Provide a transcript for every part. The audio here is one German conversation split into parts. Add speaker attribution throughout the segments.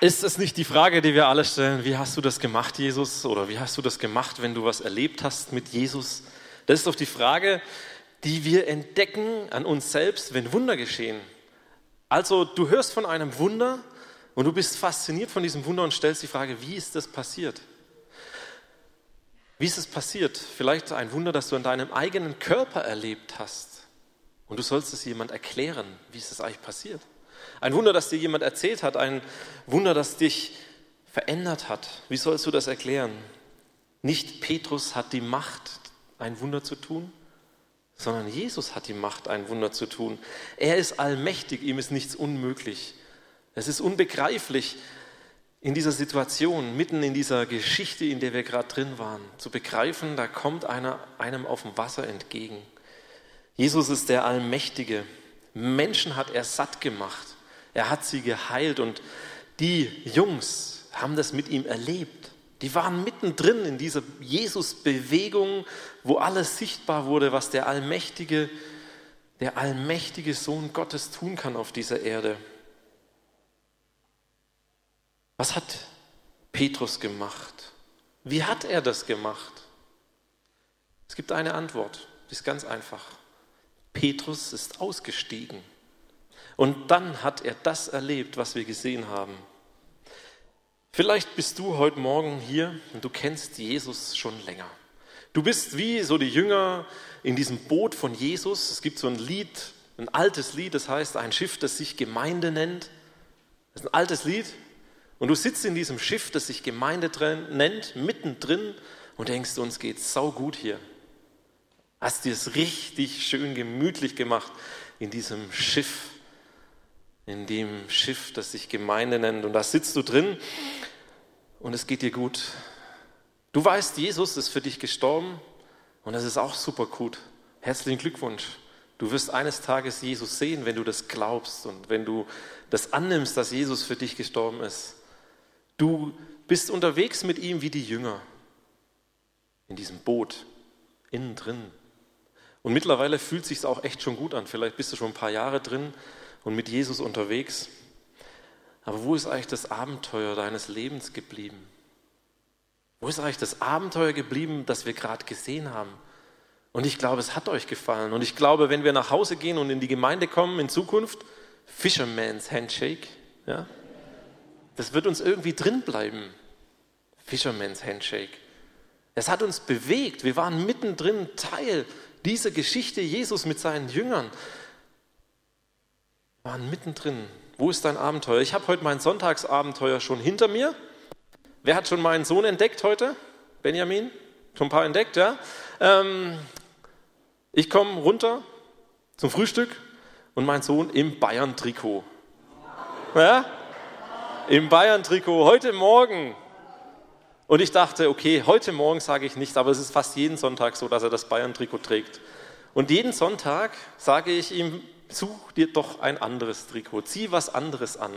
Speaker 1: Ist es nicht die Frage, die wir alle stellen, wie hast du das gemacht, Jesus? Oder wie hast du das gemacht, wenn du was erlebt hast mit Jesus? Das ist doch die Frage, die wir entdecken an uns selbst, wenn Wunder geschehen. Also du hörst von einem Wunder und du bist fasziniert von diesem Wunder und stellst die Frage, wie ist das passiert? Wie ist es passiert? Vielleicht ein Wunder, das du in deinem eigenen Körper erlebt hast. Und du sollst es jemand erklären, wie ist es eigentlich passiert? Ein Wunder, das dir jemand erzählt hat, ein Wunder, das dich verändert hat. Wie sollst du das erklären? Nicht Petrus hat die Macht, ein Wunder zu tun, sondern Jesus hat die Macht, ein Wunder zu tun. Er ist allmächtig, ihm ist nichts unmöglich. Es ist unbegreiflich, in dieser Situation, mitten in dieser Geschichte, in der wir gerade drin waren, zu begreifen, da kommt einer einem auf dem Wasser entgegen. Jesus ist der Allmächtige. Menschen hat er satt gemacht. Er hat sie geheilt und die Jungs haben das mit ihm erlebt. Die waren mittendrin in dieser Jesus-Bewegung, wo alles sichtbar wurde, was der allmächtige, der allmächtige Sohn Gottes tun kann auf dieser Erde. Was hat Petrus gemacht? Wie hat er das gemacht? Es gibt eine Antwort, die ist ganz einfach. Petrus ist ausgestiegen. Und dann hat er das erlebt, was wir gesehen haben. Vielleicht bist du heute Morgen hier und du kennst Jesus schon länger. Du bist wie so die Jünger in diesem Boot von Jesus. Es gibt so ein Lied, ein altes Lied, das heißt ein Schiff, das sich Gemeinde nennt. Das ist ein altes Lied. Und du sitzt in diesem Schiff, das sich Gemeinde nennt, mittendrin und denkst, uns geht's sau gut hier. Hast dir es richtig schön gemütlich gemacht in diesem Schiff, in dem Schiff, das sich Gemeinde nennt. Und da sitzt du drin und es geht dir gut. Du weißt, Jesus ist für dich gestorben und das ist auch super gut. Herzlichen Glückwunsch. Du wirst eines Tages Jesus sehen, wenn du das glaubst und wenn du das annimmst, dass Jesus für dich gestorben ist. Du bist unterwegs mit ihm wie die Jünger in diesem Boot, innen drin. Und mittlerweile fühlt es sich auch echt schon gut an. Vielleicht bist du schon ein paar Jahre drin und mit Jesus unterwegs. Aber wo ist eigentlich das Abenteuer deines Lebens geblieben? Wo ist eigentlich das Abenteuer geblieben, das wir gerade gesehen haben? Und ich glaube, es hat euch gefallen. Und ich glaube, wenn wir nach Hause gehen und in die Gemeinde kommen in Zukunft, Fisherman's Handshake, ja, das wird uns irgendwie drin bleiben. Fisherman's Handshake. Es hat uns bewegt. Wir waren mittendrin Teil dieser Geschichte Jesus mit seinen Jüngern. Waren mittendrin. Wo ist dein Abenteuer? Ich habe heute mein Sonntagsabenteuer schon hinter mir. Wer hat schon meinen Sohn entdeckt heute? Benjamin? Schon ein paar entdeckt, ja? Ähm, ich komme runter zum Frühstück und mein Sohn im Bayern-Trikot. Ja? im Bayern-Trikot heute Morgen. Und ich dachte, okay, heute Morgen sage ich nichts, aber es ist fast jeden Sonntag so, dass er das Bayern-Trikot trägt. Und jeden Sonntag sage ich ihm, such dir doch ein anderes Trikot, zieh was anderes an.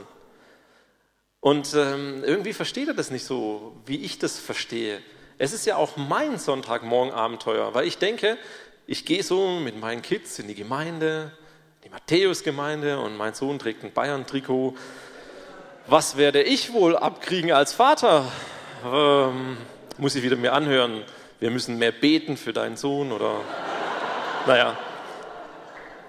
Speaker 1: Und ähm, irgendwie versteht er das nicht so, wie ich das verstehe. Es ist ja auch mein Sonntagmorgen-Abenteuer, weil ich denke, ich gehe so mit meinen Kids in die Gemeinde, die Matthäus-Gemeinde und mein Sohn trägt ein Bayern-Trikot was werde ich wohl abkriegen als Vater? Ähm, muss ich wieder mir anhören, wir müssen mehr beten für deinen Sohn oder. Naja.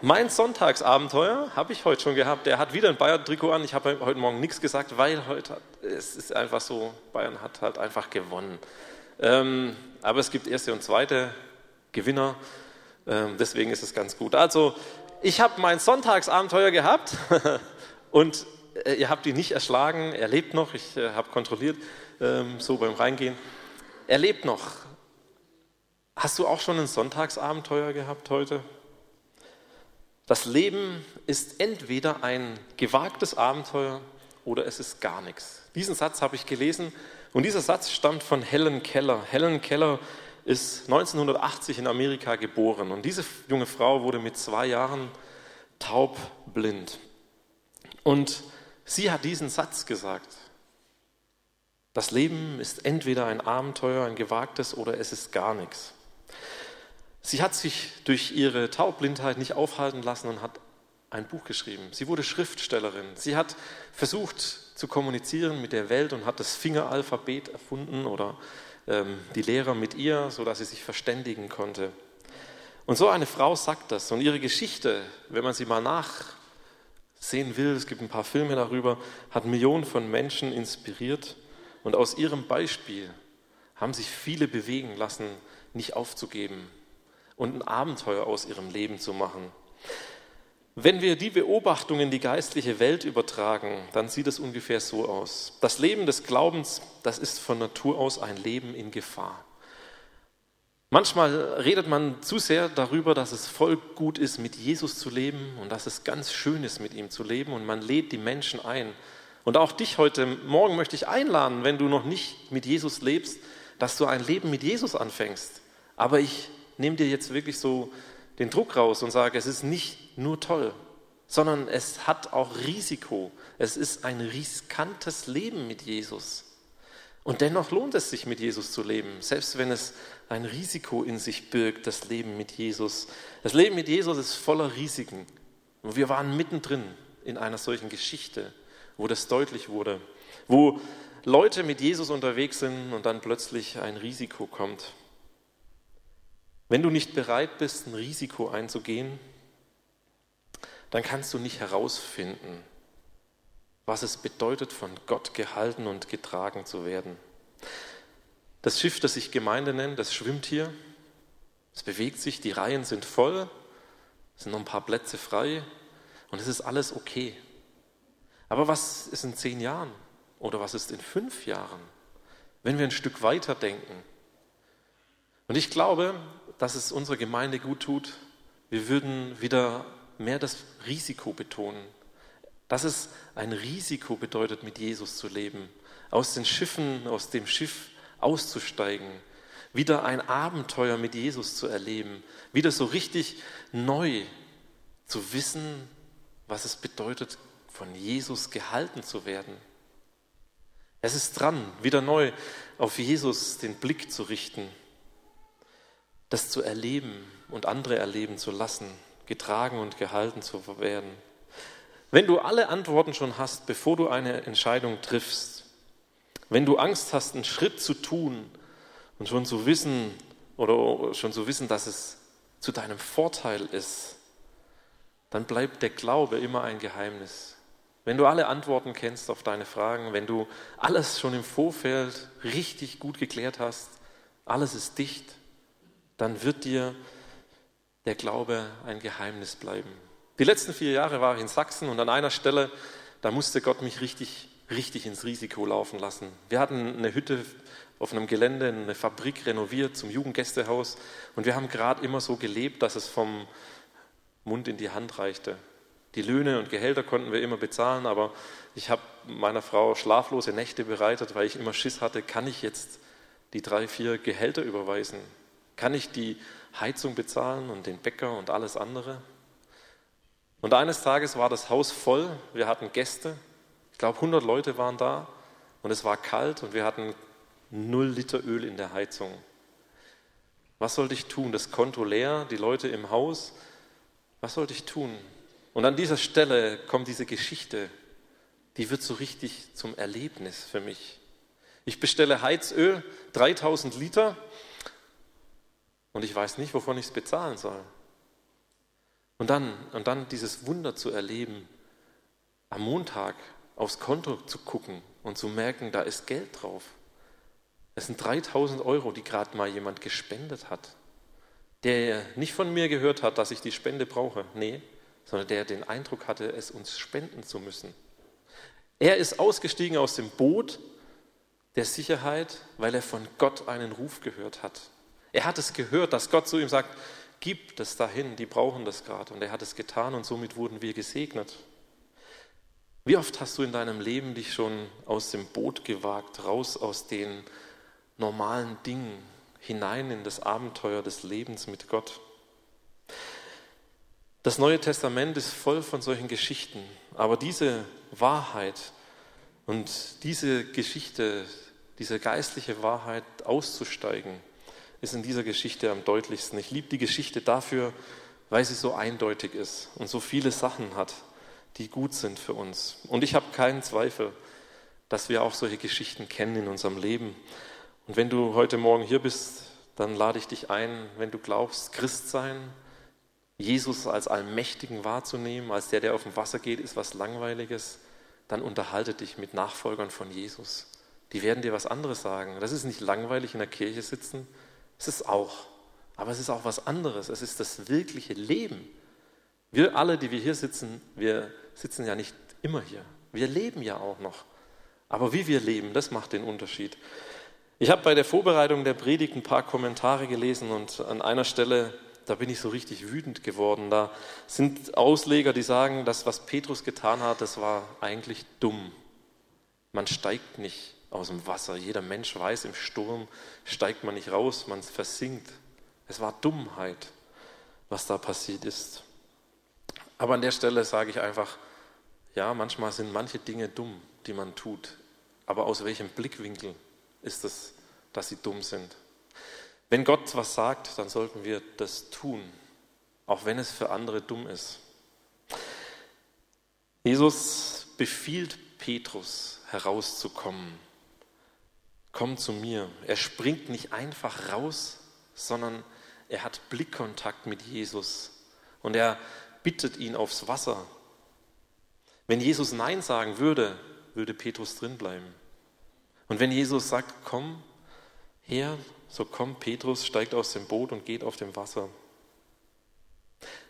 Speaker 1: Mein Sonntagsabenteuer habe ich heute schon gehabt. Der hat wieder ein Bayern-Trikot an. Ich habe heute Morgen nichts gesagt, weil heute es ist einfach so, Bayern hat halt einfach gewonnen. Ähm, aber es gibt erste und zweite Gewinner. Ähm, deswegen ist es ganz gut. Also, ich habe mein Sonntagsabenteuer gehabt und äh, ihr habt ihn nicht erschlagen, er lebt noch, ich äh, habe kontrolliert, ähm, so beim Reingehen. Er lebt noch. Hast du auch schon ein Sonntagsabenteuer gehabt heute? Das Leben ist entweder ein gewagtes Abenteuer oder es ist gar nichts. Diesen Satz habe ich gelesen und dieser Satz stammt von Helen Keller. Helen Keller ist 1980 in Amerika geboren und diese junge Frau wurde mit zwei Jahren taubblind. Und Sie hat diesen Satz gesagt. Das Leben ist entweder ein Abenteuer, ein gewagtes oder es ist gar nichts. Sie hat sich durch ihre Taubblindheit nicht aufhalten lassen und hat ein Buch geschrieben. Sie wurde Schriftstellerin. Sie hat versucht zu kommunizieren mit der Welt und hat das Fingeralphabet erfunden oder ähm, die Lehrer mit ihr, sodass sie sich verständigen konnte. Und so eine Frau sagt das. Und ihre Geschichte, wenn man sie mal nachsehen will, es gibt ein paar Filme darüber, hat Millionen von Menschen inspiriert. Und aus ihrem Beispiel haben sich viele bewegen lassen, nicht aufzugeben und ein Abenteuer aus ihrem Leben zu machen. Wenn wir die Beobachtung in die geistliche Welt übertragen, dann sieht es ungefähr so aus. Das Leben des Glaubens, das ist von Natur aus ein Leben in Gefahr. Manchmal redet man zu sehr darüber, dass es voll gut ist, mit Jesus zu leben und dass es ganz schön ist, mit ihm zu leben und man lädt die Menschen ein. Und auch dich heute Morgen möchte ich einladen, wenn du noch nicht mit Jesus lebst, dass du ein Leben mit Jesus anfängst. Aber ich nehme dir jetzt wirklich so den Druck raus und sage, es ist nicht nur toll, sondern es hat auch Risiko. Es ist ein riskantes Leben mit Jesus. Und dennoch lohnt es sich, mit Jesus zu leben, selbst wenn es ein Risiko in sich birgt, das Leben mit Jesus. Das Leben mit Jesus ist voller Risiken. Und wir waren mittendrin in einer solchen Geschichte, wo das deutlich wurde, wo Leute mit Jesus unterwegs sind und dann plötzlich ein Risiko kommt. Wenn du nicht bereit bist, ein Risiko einzugehen, dann kannst du nicht herausfinden, was es bedeutet, von Gott gehalten und getragen zu werden. Das Schiff, das sich Gemeinde nennt, das schwimmt hier, es bewegt sich, die Reihen sind voll, es sind noch ein paar Plätze frei und es ist alles okay. Aber was ist in zehn Jahren? Oder was ist in fünf Jahren, wenn wir ein Stück weiter denken? Und ich glaube, dass es unserer Gemeinde gut tut, wir würden wieder mehr das Risiko betonen. Dass es ein Risiko bedeutet, mit Jesus zu leben, aus den Schiffen, aus dem Schiff auszusteigen, wieder ein Abenteuer mit Jesus zu erleben, wieder so richtig neu zu wissen, was es bedeutet, von Jesus gehalten zu werden. Es ist dran, wieder neu auf Jesus den Blick zu richten, das zu erleben und andere erleben zu lassen, getragen und gehalten zu werden. Wenn du alle Antworten schon hast, bevor du eine Entscheidung triffst, wenn du Angst hast, einen Schritt zu tun und schon zu wissen oder schon zu wissen, dass es zu deinem Vorteil ist, dann bleibt der Glaube immer ein Geheimnis. Wenn du alle Antworten kennst auf deine Fragen, wenn du alles schon im Vorfeld richtig gut geklärt hast, alles ist dicht, dann wird dir der Glaube ein Geheimnis bleiben. Die letzten vier Jahre war ich in Sachsen und an einer Stelle, da musste Gott mich richtig, richtig ins Risiko laufen lassen. Wir hatten eine Hütte auf einem Gelände, eine Fabrik renoviert zum Jugendgästehaus und wir haben gerade immer so gelebt, dass es vom Mund in die Hand reichte. Die Löhne und Gehälter konnten wir immer bezahlen, aber ich habe meiner Frau schlaflose Nächte bereitet, weil ich immer Schiss hatte, kann ich jetzt die drei, vier Gehälter überweisen? Kann ich die Heizung bezahlen und den Bäcker und alles andere? Und eines Tages war das Haus voll, wir hatten Gäste, ich glaube 100 Leute waren da und es war kalt und wir hatten null Liter Öl in der Heizung. Was sollte ich tun? Das Konto leer, die Leute im Haus. Was sollte ich tun? Und an dieser Stelle kommt diese Geschichte, die wird so richtig zum Erlebnis für mich. Ich bestelle Heizöl, 3000 Liter, und ich weiß nicht, wovon ich es bezahlen soll. Und dann, und dann dieses Wunder zu erleben, am Montag aufs Konto zu gucken und zu merken, da ist Geld drauf. Es sind 3000 Euro, die gerade mal jemand gespendet hat, der nicht von mir gehört hat, dass ich die Spende brauche. Nee, sondern der den Eindruck hatte, es uns spenden zu müssen. Er ist ausgestiegen aus dem Boot der Sicherheit, weil er von Gott einen Ruf gehört hat. Er hat es gehört, dass Gott zu ihm sagt, gib das dahin, die brauchen das gerade. Und er hat es getan und somit wurden wir gesegnet. Wie oft hast du in deinem Leben dich schon aus dem Boot gewagt, raus aus den normalen Dingen, hinein in das Abenteuer des Lebens mit Gott? Das Neue Testament ist voll von solchen Geschichten, aber diese Wahrheit und diese Geschichte, diese geistliche Wahrheit auszusteigen, ist in dieser Geschichte am deutlichsten. Ich liebe die Geschichte dafür, weil sie so eindeutig ist und so viele Sachen hat, die gut sind für uns. Und ich habe keinen Zweifel, dass wir auch solche Geschichten kennen in unserem Leben. Und wenn du heute Morgen hier bist, dann lade ich dich ein, wenn du glaubst, Christ sein, Jesus als Allmächtigen wahrzunehmen, als der, der auf dem Wasser geht, ist was Langweiliges, dann unterhalte dich mit Nachfolgern von Jesus. Die werden dir was anderes sagen. Das ist nicht langweilig in der Kirche sitzen, es ist auch. Aber es ist auch was anderes. Es ist das wirkliche Leben. Wir alle, die wir hier sitzen, wir sitzen ja nicht immer hier. Wir leben ja auch noch. Aber wie wir leben, das macht den Unterschied. Ich habe bei der Vorbereitung der Predigt ein paar Kommentare gelesen und an einer Stelle, da bin ich so richtig wütend geworden. Da sind Ausleger, die sagen, das, was Petrus getan hat, das war eigentlich dumm. Man steigt nicht aus dem Wasser. Jeder Mensch weiß, im Sturm steigt man nicht raus, man versinkt. Es war Dummheit, was da passiert ist. Aber an der Stelle sage ich einfach, ja, manchmal sind manche Dinge dumm, die man tut. Aber aus welchem Blickwinkel ist es, dass sie dumm sind. Wenn Gott was sagt, dann sollten wir das tun, auch wenn es für andere dumm ist. Jesus befiehlt Petrus herauszukommen. Komm zu mir. Er springt nicht einfach raus, sondern er hat Blickkontakt mit Jesus und er bittet ihn aufs Wasser. Wenn Jesus Nein sagen würde, würde Petrus drinbleiben. Und wenn Jesus sagt, komm her, so kommt Petrus, steigt aus dem Boot und geht auf dem Wasser.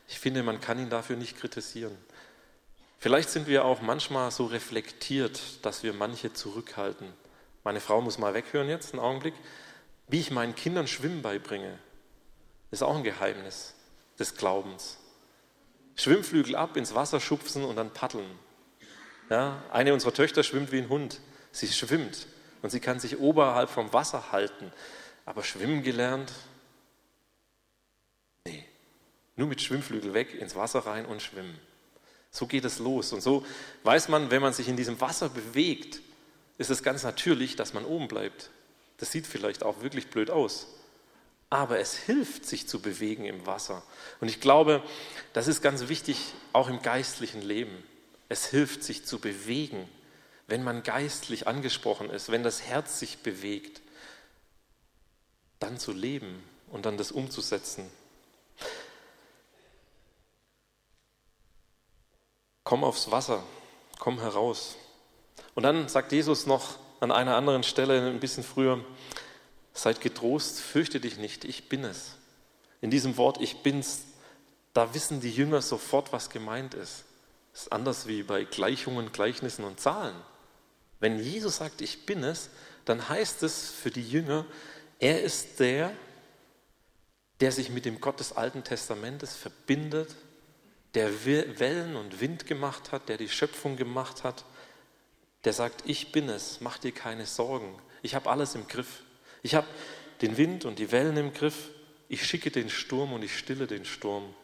Speaker 1: Ich finde, man kann ihn dafür nicht kritisieren. Vielleicht sind wir auch manchmal so reflektiert, dass wir manche zurückhalten. Meine Frau muss mal weghören jetzt, einen Augenblick. Wie ich meinen Kindern Schwimmen beibringe, ist auch ein Geheimnis des Glaubens. Schwimmflügel ab, ins Wasser schubsen und dann paddeln. Ja, eine unserer Töchter schwimmt wie ein Hund. Sie schwimmt und sie kann sich oberhalb vom Wasser halten. Aber schwimmen gelernt? Nee. Nur mit Schwimmflügel weg, ins Wasser rein und schwimmen. So geht es los. Und so weiß man, wenn man sich in diesem Wasser bewegt, ist es ganz natürlich, dass man oben bleibt. Das sieht vielleicht auch wirklich blöd aus. Aber es hilft, sich zu bewegen im Wasser. Und ich glaube, das ist ganz wichtig, auch im geistlichen Leben. Es hilft, sich zu bewegen wenn man geistlich angesprochen ist, wenn das Herz sich bewegt, dann zu leben und dann das umzusetzen. Komm aufs Wasser, komm heraus. Und dann sagt Jesus noch an einer anderen Stelle ein bisschen früher, seid getrost, fürchte dich nicht, ich bin es. In diesem Wort ich bin's, da wissen die Jünger sofort, was gemeint ist. Das ist anders wie bei Gleichungen, Gleichnissen und Zahlen. Wenn Jesus sagt, ich bin es, dann heißt es für die Jünger, er ist der, der sich mit dem Gott des Alten Testamentes verbindet, der Wellen und Wind gemacht hat, der die Schöpfung gemacht hat, der sagt, ich bin es, mach dir keine Sorgen, ich habe alles im Griff. Ich habe den Wind und die Wellen im Griff, ich schicke den Sturm und ich stille den Sturm.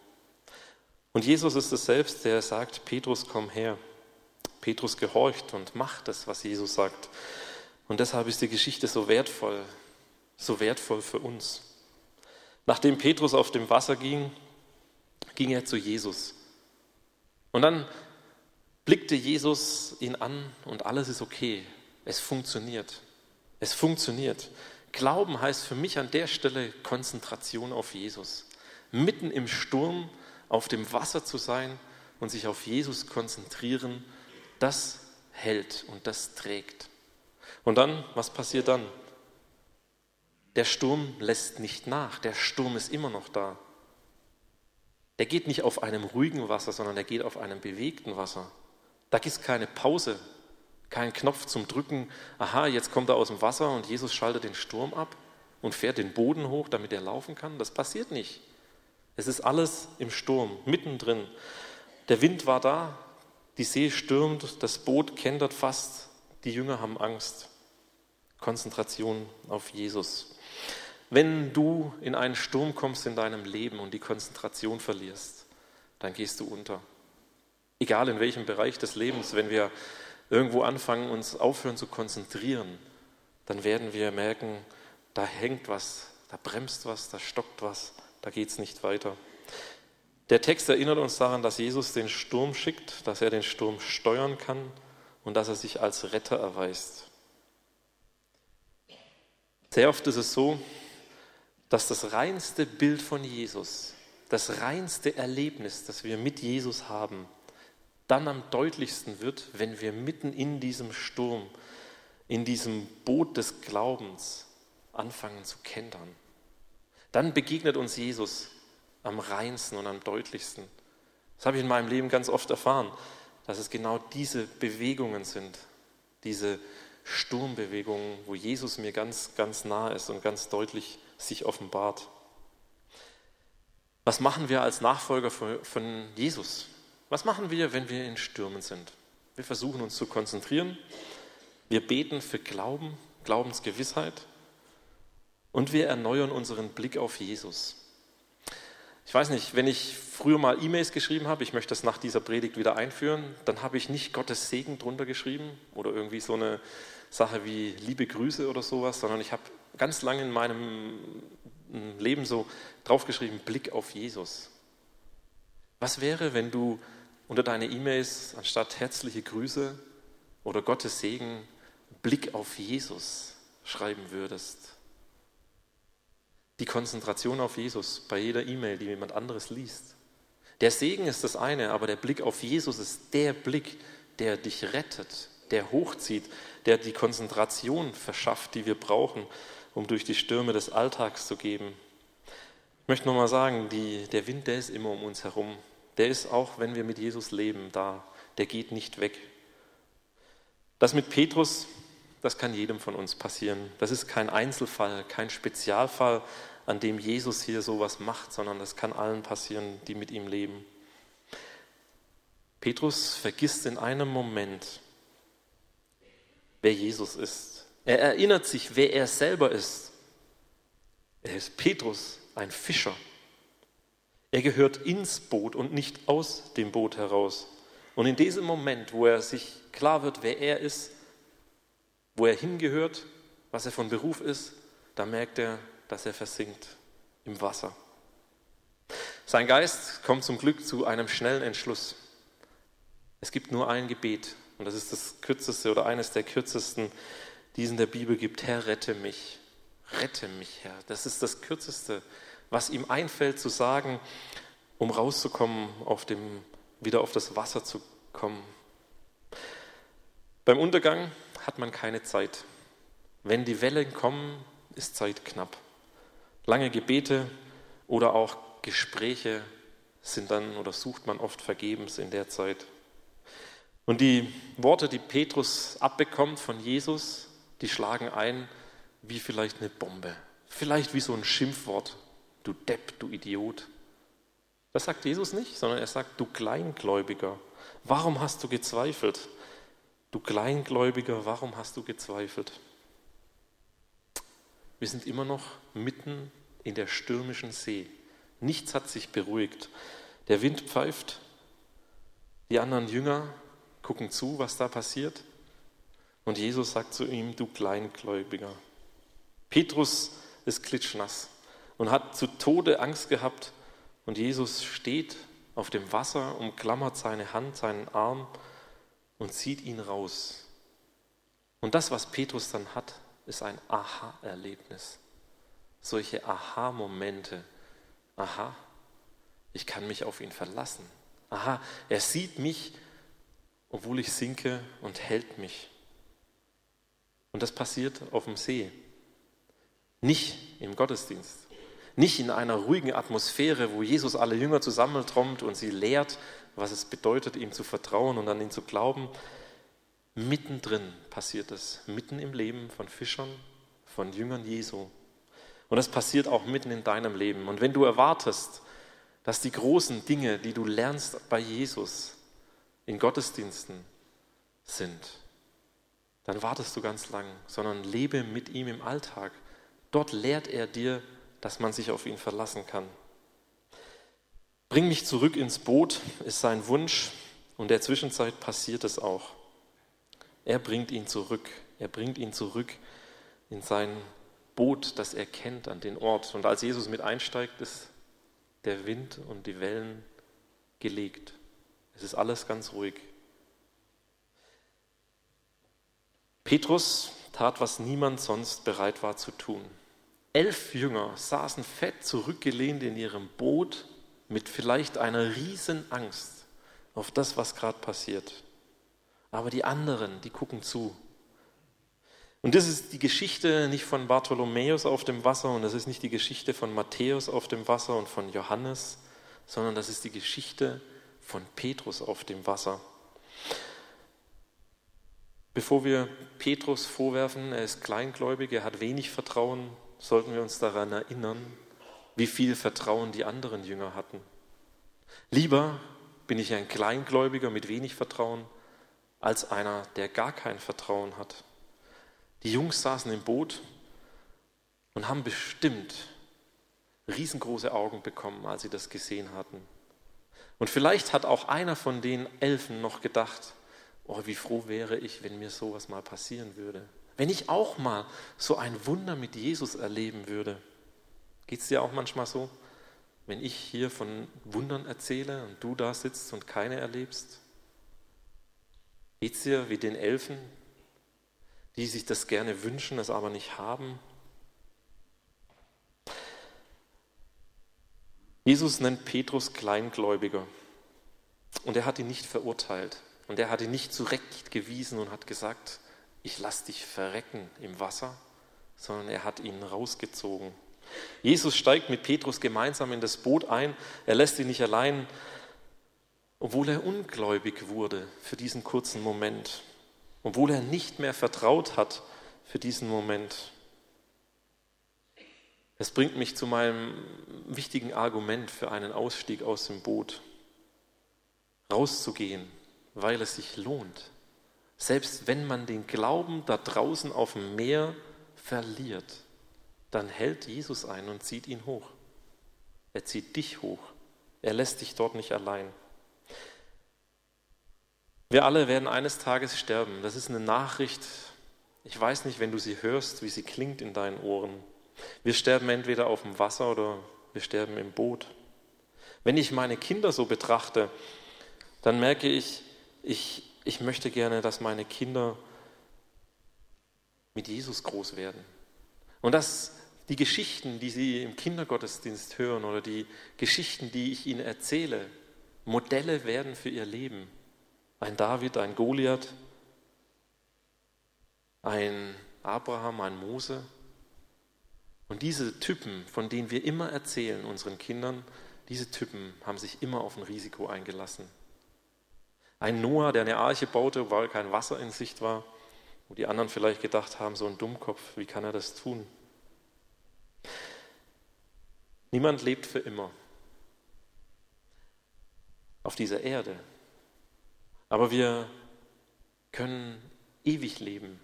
Speaker 1: Und Jesus ist es selbst, der sagt, Petrus, komm her. Petrus gehorcht und macht das, was Jesus sagt. Und deshalb ist die Geschichte so wertvoll, so wertvoll für uns. Nachdem Petrus auf dem Wasser ging, ging er zu Jesus. Und dann blickte Jesus ihn an und alles ist okay. Es funktioniert. Es funktioniert. Glauben heißt für mich an der Stelle Konzentration auf Jesus. Mitten im Sturm auf dem Wasser zu sein und sich auf Jesus konzentrieren das hält und das trägt. Und dann, was passiert dann? Der Sturm lässt nicht nach, der Sturm ist immer noch da. Der geht nicht auf einem ruhigen Wasser, sondern der geht auf einem bewegten Wasser. Da gibt es keine Pause, keinen Knopf zum Drücken. Aha, jetzt kommt er aus dem Wasser und Jesus schaltet den Sturm ab und fährt den Boden hoch, damit er laufen kann. Das passiert nicht. Es ist alles im Sturm, mittendrin. Der Wind war da, die See stürmt, das Boot kentert fast, die Jünger haben Angst. Konzentration auf Jesus. Wenn du in einen Sturm kommst in deinem Leben und die Konzentration verlierst, dann gehst du unter. Egal in welchem Bereich des Lebens, wenn wir irgendwo anfangen, uns aufhören zu konzentrieren, dann werden wir merken, da hängt was, da bremst was, da stockt was, da geht es nicht weiter. Der Text erinnert uns daran, dass Jesus den Sturm schickt, dass er den Sturm steuern kann und dass er sich als Retter erweist. Sehr oft ist es so, dass das reinste Bild von Jesus, das reinste Erlebnis, das wir mit Jesus haben, dann am deutlichsten wird, wenn wir mitten in diesem Sturm, in diesem Boot des Glaubens anfangen zu kentern. Dann begegnet uns Jesus am reinsten und am deutlichsten. Das habe ich in meinem Leben ganz oft erfahren, dass es genau diese Bewegungen sind, diese Sturmbewegungen, wo Jesus mir ganz, ganz nah ist und ganz deutlich sich offenbart. Was machen wir als Nachfolger von Jesus? Was machen wir, wenn wir in Stürmen sind? Wir versuchen uns zu konzentrieren. Wir beten für Glauben, Glaubensgewissheit. Und wir erneuern unseren Blick auf Jesus. Ich weiß nicht, wenn ich früher mal E-Mails geschrieben habe, ich möchte das nach dieser Predigt wieder einführen, dann habe ich nicht Gottes Segen drunter geschrieben oder irgendwie so eine Sache wie liebe Grüße oder sowas, sondern ich habe ganz lange in meinem Leben so draufgeschrieben, Blick auf Jesus. Was wäre, wenn du unter deine E-Mails anstatt herzliche Grüße oder Gottes Segen Blick auf Jesus schreiben würdest? Die Konzentration auf Jesus bei jeder E-Mail, die jemand anderes liest. Der Segen ist das eine, aber der Blick auf Jesus ist der Blick, der dich rettet, der hochzieht, der die Konzentration verschafft, die wir brauchen, um durch die Stürme des Alltags zu geben. Ich möchte nochmal sagen, die, der Wind, der ist immer um uns herum. Der ist auch, wenn wir mit Jesus leben, da. Der geht nicht weg. Das mit Petrus, das kann jedem von uns passieren. Das ist kein Einzelfall, kein Spezialfall, an dem Jesus hier sowas macht, sondern das kann allen passieren, die mit ihm leben. Petrus vergisst in einem Moment, wer Jesus ist. Er erinnert sich, wer er selber ist. Er ist Petrus, ein Fischer. Er gehört ins Boot und nicht aus dem Boot heraus. Und in diesem Moment, wo er sich klar wird, wer er ist, wo er hingehört, was er von Beruf ist, da merkt er, dass er versinkt im Wasser. Sein Geist kommt zum Glück zu einem schnellen Entschluss. Es gibt nur ein Gebet und das ist das kürzeste oder eines der kürzesten, die es in der Bibel gibt. Herr, rette mich. Rette mich, Herr. Das ist das kürzeste, was ihm einfällt zu sagen, um rauszukommen, auf dem, wieder auf das Wasser zu kommen. Beim Untergang hat man keine Zeit. Wenn die Wellen kommen, ist Zeit knapp. Lange Gebete oder auch Gespräche sind dann oder sucht man oft vergebens in der Zeit. Und die Worte, die Petrus abbekommt von Jesus, die schlagen ein wie vielleicht eine Bombe, vielleicht wie so ein Schimpfwort, du Depp, du Idiot. Das sagt Jesus nicht, sondern er sagt, du Kleingläubiger, warum hast du gezweifelt? Du Kleingläubiger, warum hast du gezweifelt? Wir sind immer noch mitten in der stürmischen See. Nichts hat sich beruhigt. Der Wind pfeift. Die anderen Jünger gucken zu, was da passiert. Und Jesus sagt zu ihm, du Kleingläubiger. Petrus ist klitschnass und hat zu Tode Angst gehabt. Und Jesus steht auf dem Wasser, umklammert seine Hand, seinen Arm und zieht ihn raus. Und das, was Petrus dann hat, ist ein Aha-Erlebnis. Solche Aha-Momente. Aha, ich kann mich auf ihn verlassen. Aha, er sieht mich, obwohl ich sinke und hält mich. Und das passiert auf dem See, nicht im Gottesdienst, nicht in einer ruhigen Atmosphäre, wo Jesus alle Jünger zusammentrommt und sie lehrt, was es bedeutet, ihm zu vertrauen und an ihn zu glauben, Mittendrin passiert es, mitten im Leben von Fischern, von Jüngern Jesu. Und das passiert auch mitten in deinem Leben. Und wenn du erwartest, dass die großen Dinge, die du lernst bei Jesus in Gottesdiensten sind, dann wartest du ganz lang, sondern lebe mit ihm im Alltag. Dort lehrt er dir, dass man sich auf ihn verlassen kann. Bring mich zurück ins Boot ist sein Wunsch und der Zwischenzeit passiert es auch. Er bringt ihn zurück. Er bringt ihn zurück in sein Boot, das er kennt, an den Ort. Und als Jesus mit einsteigt, ist der Wind und die Wellen gelegt. Es ist alles ganz ruhig. Petrus tat, was niemand sonst bereit war zu tun. Elf Jünger saßen fett zurückgelehnt in ihrem Boot mit vielleicht einer riesen Angst auf das, was gerade passiert. Aber die anderen, die gucken zu. Und das ist die Geschichte nicht von Bartholomäus auf dem Wasser und das ist nicht die Geschichte von Matthäus auf dem Wasser und von Johannes, sondern das ist die Geschichte von Petrus auf dem Wasser. Bevor wir Petrus vorwerfen, er ist kleingläubig, er hat wenig Vertrauen, sollten wir uns daran erinnern, wie viel Vertrauen die anderen Jünger hatten. Lieber bin ich ein Kleingläubiger mit wenig Vertrauen als einer, der gar kein Vertrauen hat. Die Jungs saßen im Boot und haben bestimmt riesengroße Augen bekommen, als sie das gesehen hatten. Und vielleicht hat auch einer von den Elfen noch gedacht, oh, wie froh wäre ich, wenn mir sowas mal passieren würde. Wenn ich auch mal so ein Wunder mit Jesus erleben würde. Geht es dir auch manchmal so, wenn ich hier von Wundern erzähle und du da sitzt und keine erlebst? Geht es dir wie den Elfen, die sich das gerne wünschen, es aber nicht haben? Jesus nennt Petrus Kleingläubiger und er hat ihn nicht verurteilt und er hat ihn nicht zurechtgewiesen und hat gesagt, ich lass dich verrecken im Wasser, sondern er hat ihn rausgezogen. Jesus steigt mit Petrus gemeinsam in das Boot ein, er lässt ihn nicht allein, obwohl er ungläubig wurde für diesen kurzen Moment, obwohl er nicht mehr vertraut hat für diesen Moment. Es bringt mich zu meinem wichtigen Argument für einen Ausstieg aus dem Boot. Rauszugehen, weil es sich lohnt. Selbst wenn man den Glauben da draußen auf dem Meer verliert, dann hält Jesus ein und zieht ihn hoch. Er zieht dich hoch. Er lässt dich dort nicht allein. Wir alle werden eines Tages sterben. Das ist eine Nachricht. Ich weiß nicht, wenn du sie hörst, wie sie klingt in deinen Ohren. Wir sterben entweder auf dem Wasser oder wir sterben im Boot. Wenn ich meine Kinder so betrachte, dann merke ich, ich, ich möchte gerne, dass meine Kinder mit Jesus groß werden. Und dass die Geschichten, die sie im Kindergottesdienst hören oder die Geschichten, die ich ihnen erzähle, Modelle werden für ihr Leben. Ein David, ein Goliath, ein Abraham, ein Mose. Und diese Typen, von denen wir immer erzählen unseren Kindern, diese Typen haben sich immer auf ein Risiko eingelassen. Ein Noah, der eine Arche baute, weil kein Wasser in Sicht war, wo die anderen vielleicht gedacht haben, so ein Dummkopf, wie kann er das tun? Niemand lebt für immer auf dieser Erde. Aber wir können ewig leben.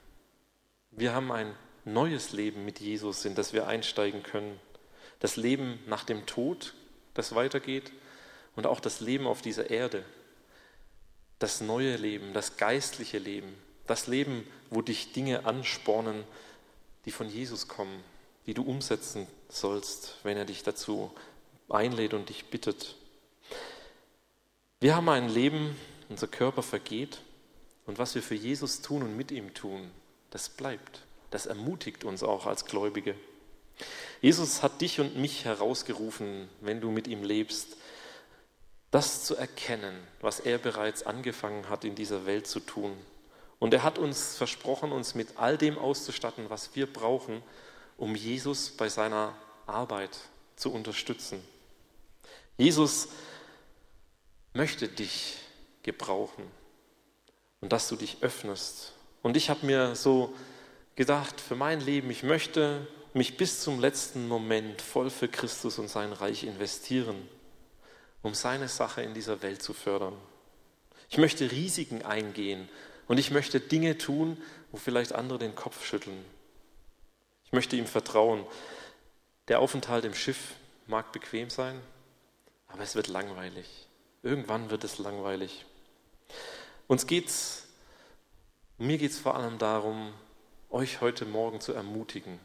Speaker 1: Wir haben ein neues Leben mit Jesus, in das wir einsteigen können. Das Leben nach dem Tod, das weitergeht, und auch das Leben auf dieser Erde. Das neue Leben, das geistliche Leben, das Leben, wo dich Dinge anspornen, die von Jesus kommen, die du umsetzen sollst, wenn er dich dazu einlädt und dich bittet. Wir haben ein Leben, unser Körper vergeht und was wir für Jesus tun und mit ihm tun, das bleibt. Das ermutigt uns auch als Gläubige. Jesus hat dich und mich herausgerufen, wenn du mit ihm lebst, das zu erkennen, was er bereits angefangen hat in dieser Welt zu tun. Und er hat uns versprochen, uns mit all dem auszustatten, was wir brauchen, um Jesus bei seiner Arbeit zu unterstützen. Jesus möchte dich gebrauchen und dass du dich öffnest. Und ich habe mir so gedacht, für mein Leben, ich möchte mich bis zum letzten Moment voll für Christus und sein Reich investieren, um seine Sache in dieser Welt zu fördern. Ich möchte Risiken eingehen und ich möchte Dinge tun, wo vielleicht andere den Kopf schütteln. Ich möchte ihm vertrauen. Der Aufenthalt im Schiff mag bequem sein, aber es wird langweilig. Irgendwann wird es langweilig. Uns geht's, mir geht es vor allem darum, euch heute Morgen zu ermutigen,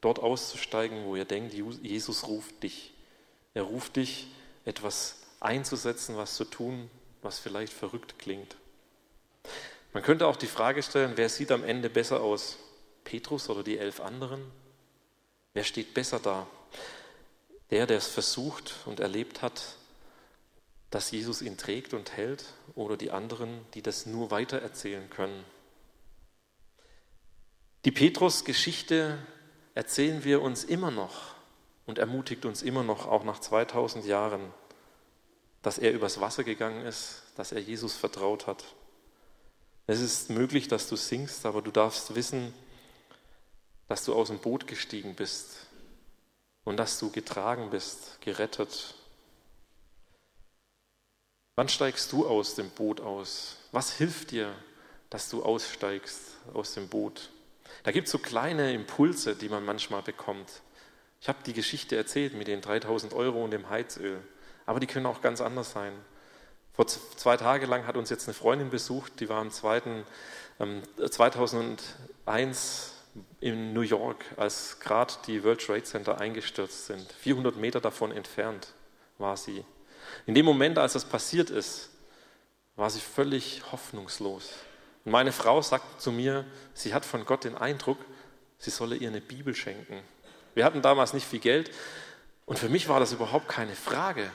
Speaker 1: dort auszusteigen, wo ihr denkt, Jesus ruft dich. Er ruft dich, etwas einzusetzen, was zu tun, was vielleicht verrückt klingt. Man könnte auch die Frage stellen, wer sieht am Ende besser aus? Petrus oder die elf anderen? Wer steht besser da? Der, der es versucht und erlebt hat, dass Jesus ihn trägt und hält, oder die anderen, die das nur weitererzählen können? Die Petrus-Geschichte erzählen wir uns immer noch und ermutigt uns immer noch, auch nach 2000 Jahren, dass er übers Wasser gegangen ist, dass er Jesus vertraut hat. Es ist möglich, dass du singst, aber du darfst wissen, dass du aus dem Boot gestiegen bist und dass du getragen bist, gerettet. Wann steigst du aus dem Boot aus? Was hilft dir, dass du aussteigst aus dem Boot? Da gibt es so kleine Impulse, die man manchmal bekommt. Ich habe die Geschichte erzählt mit den 3000 Euro und dem Heizöl, aber die können auch ganz anders sein. Vor zwei Tagen lang hat uns jetzt eine Freundin besucht, die war am 2. 2001 ähm, in New York, als gerade die World Trade Center eingestürzt sind. 400 Meter davon entfernt war sie. In dem Moment, als das passiert ist, war sie völlig hoffnungslos. Und meine Frau sagt zu mir, sie hat von Gott den Eindruck, sie solle ihr eine Bibel schenken. Wir hatten damals nicht viel Geld und für mich war das überhaupt keine Frage.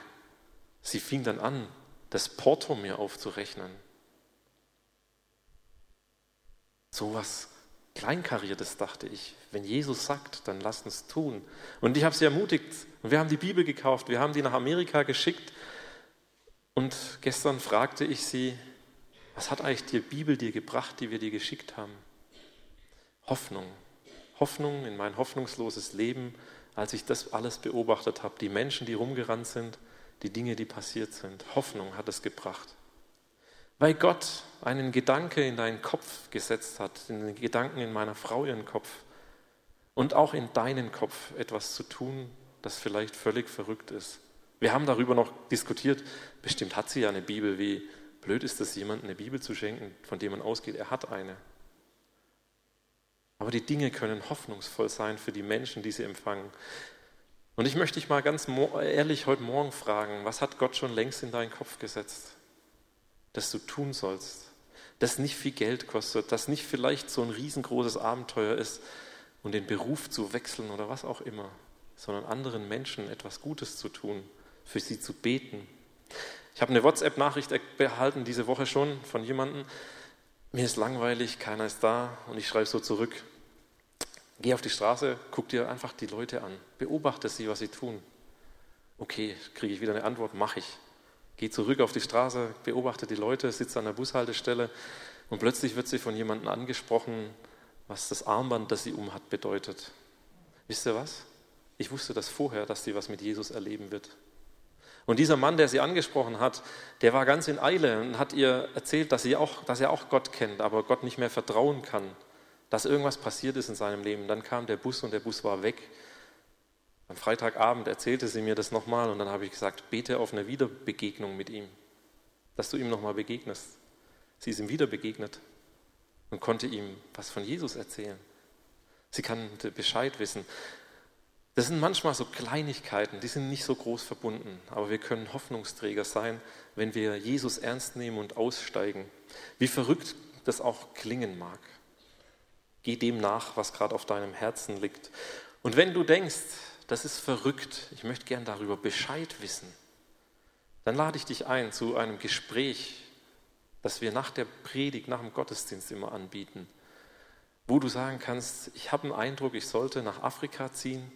Speaker 1: Sie fing dann an, das Porto mir aufzurechnen. So was Kleinkariertes dachte ich. Wenn Jesus sagt, dann lasst uns tun. Und ich habe sie ermutigt. Und wir haben die Bibel gekauft. Wir haben die nach Amerika geschickt. Und gestern fragte ich sie, was hat eigentlich die Bibel dir gebracht, die wir dir geschickt haben? Hoffnung. Hoffnung in mein hoffnungsloses Leben, als ich das alles beobachtet habe. Die Menschen, die rumgerannt sind, die Dinge, die passiert sind. Hoffnung hat es gebracht. Weil Gott einen Gedanke in deinen Kopf gesetzt hat, den Gedanken in meiner Frau ihren Kopf und auch in deinen Kopf etwas zu tun, das vielleicht völlig verrückt ist. Wir haben darüber noch diskutiert, bestimmt hat sie ja eine Bibel, wie blöd ist es, jemandem eine Bibel zu schenken, von dem man ausgeht, er hat eine. Aber die Dinge können hoffnungsvoll sein für die Menschen, die sie empfangen. Und ich möchte dich mal ganz ehrlich heute Morgen fragen, was hat Gott schon längst in deinen Kopf gesetzt, dass du tun sollst, das nicht viel Geld kostet, das nicht vielleicht so ein riesengroßes Abenteuer ist und den Beruf zu wechseln oder was auch immer, sondern anderen Menschen etwas Gutes zu tun, für sie zu beten. Ich habe eine WhatsApp-Nachricht behalten diese Woche schon von jemandem, mir ist langweilig, keiner ist da und ich schreibe so zurück, Geh auf die Straße, guck dir einfach die Leute an, beobachte sie, was sie tun. Okay, kriege ich wieder eine Antwort, mache ich. Geh zurück auf die Straße, beobachte die Leute, sitze an der Bushaltestelle und plötzlich wird sie von jemandem angesprochen, was das Armband, das sie umhat, bedeutet. Wisst ihr was? Ich wusste das vorher, dass sie was mit Jesus erleben wird. Und dieser Mann, der sie angesprochen hat, der war ganz in Eile und hat ihr erzählt, dass, sie auch, dass er auch Gott kennt, aber Gott nicht mehr vertrauen kann dass irgendwas passiert ist in seinem Leben. Dann kam der Bus und der Bus war weg. Am Freitagabend erzählte sie mir das nochmal und dann habe ich gesagt, bete auf eine Wiederbegegnung mit ihm, dass du ihm nochmal begegnest. Sie ist ihm wieder begegnet und konnte ihm was von Jesus erzählen. Sie kannte Bescheid wissen. Das sind manchmal so Kleinigkeiten, die sind nicht so groß verbunden, aber wir können Hoffnungsträger sein, wenn wir Jesus ernst nehmen und aussteigen. Wie verrückt das auch klingen mag. Geh dem nach, was gerade auf deinem Herzen liegt. Und wenn du denkst, das ist verrückt, ich möchte gern darüber Bescheid wissen, dann lade ich dich ein zu einem Gespräch, das wir nach der Predigt, nach dem Gottesdienst immer anbieten, wo du sagen kannst, ich habe einen Eindruck, ich sollte nach Afrika ziehen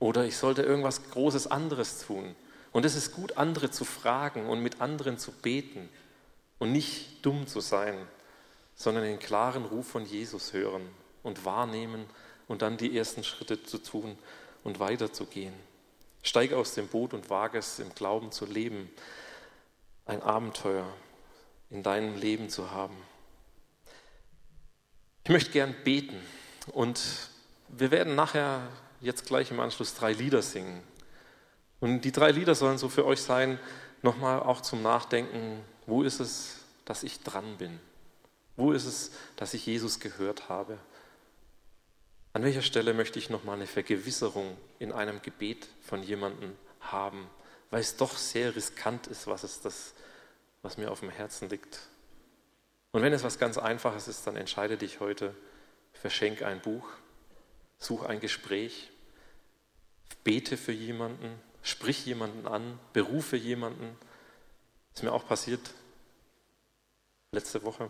Speaker 1: oder ich sollte irgendwas Großes anderes tun. Und es ist gut, andere zu fragen und mit anderen zu beten und nicht dumm zu sein, sondern den klaren Ruf von Jesus hören und wahrnehmen und dann die ersten Schritte zu tun und weiterzugehen. Steig aus dem Boot und wage es im Glauben zu leben, ein Abenteuer in deinem Leben zu haben. Ich möchte gern beten und wir werden nachher jetzt gleich im Anschluss drei Lieder singen. Und die drei Lieder sollen so für euch sein, nochmal auch zum Nachdenken, wo ist es, dass ich dran bin? Wo ist es, dass ich Jesus gehört habe? An welcher Stelle möchte ich nochmal eine Vergewisserung in einem Gebet von jemandem haben, weil es doch sehr riskant ist, was es das, was mir auf dem Herzen liegt. Und wenn es was ganz Einfaches ist, dann entscheide dich heute, verschenk ein Buch, such ein Gespräch, bete für jemanden, sprich jemanden an, berufe jemanden. Ist mir auch passiert letzte Woche.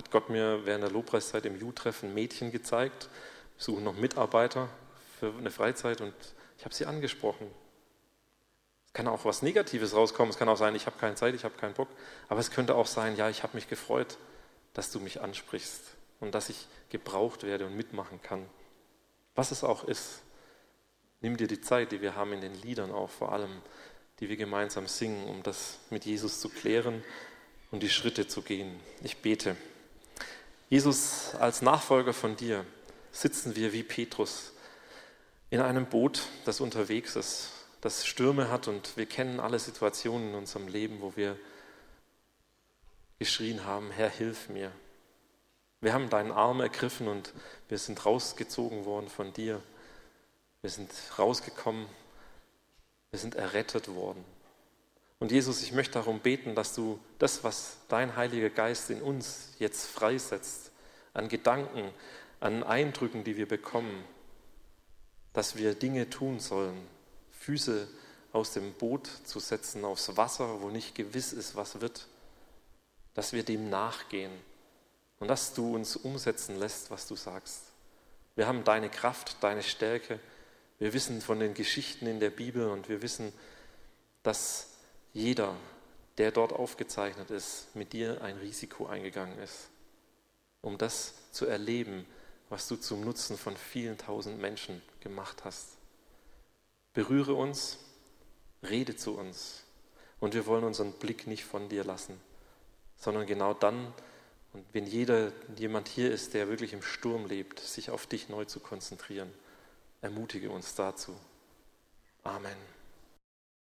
Speaker 1: Hat Gott mir während der Lobpreiszeit im Ju-Treffen Mädchen gezeigt. Wir suchen noch Mitarbeiter für eine Freizeit und ich habe sie angesprochen. Es kann auch was Negatives rauskommen. Es kann auch sein, ich habe keine Zeit, ich habe keinen Bock. Aber es könnte auch sein, ja, ich habe mich gefreut, dass du mich ansprichst und dass ich gebraucht werde und mitmachen kann. Was es auch ist, nimm dir die Zeit, die wir haben in den Liedern auch vor allem, die wir gemeinsam singen, um das mit Jesus zu klären und die Schritte zu gehen. Ich bete. Jesus, als Nachfolger von dir sitzen wir wie Petrus in einem Boot, das unterwegs ist, das Stürme hat und wir kennen alle Situationen in unserem Leben, wo wir geschrien haben, Herr, hilf mir. Wir haben deinen Arm ergriffen und wir sind rausgezogen worden von dir. Wir sind rausgekommen, wir sind errettet worden. Und Jesus, ich möchte darum beten, dass du das, was dein Heiliger Geist in uns jetzt freisetzt, an Gedanken, an Eindrücken, die wir bekommen, dass wir Dinge tun sollen, Füße aus dem Boot zu setzen aufs Wasser, wo nicht gewiss ist, was wird, dass wir dem nachgehen und dass du uns umsetzen lässt, was du sagst. Wir haben deine Kraft, deine Stärke. Wir wissen von den Geschichten in der Bibel und wir wissen, dass jeder, der dort aufgezeichnet ist, mit dir ein Risiko eingegangen ist, um das zu erleben, was du zum Nutzen von vielen tausend Menschen gemacht hast. Berühre uns, rede zu uns. Und wir wollen unseren Blick nicht von dir lassen, sondern genau dann, und wenn jeder, jemand hier ist, der wirklich im Sturm lebt, sich auf dich neu zu konzentrieren, ermutige uns dazu.